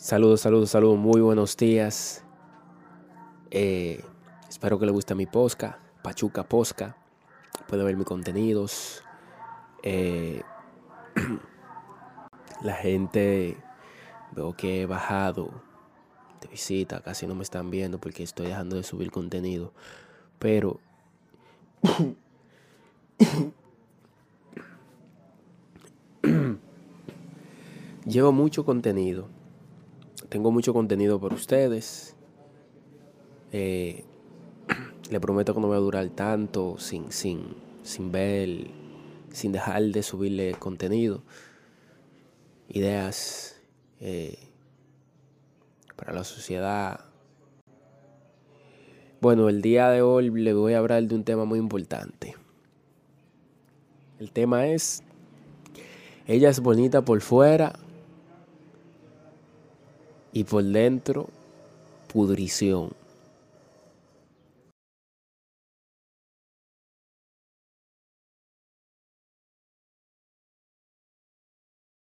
Saludos, saludos, saludos, muy buenos días. Eh, espero que le guste mi posca, Pachuca Posca. Puede ver mis contenidos. Eh, la gente veo que he bajado de visita, casi no me están viendo porque estoy dejando de subir contenido. Pero llevo mucho contenido. Tengo mucho contenido por ustedes. Eh, le prometo que no voy a durar tanto sin, sin, sin ver, sin dejar de subirle contenido. Ideas eh, para la sociedad. Bueno, el día de hoy le voy a hablar de un tema muy importante. El tema es, ella es bonita por fuera y por dentro, pudrición.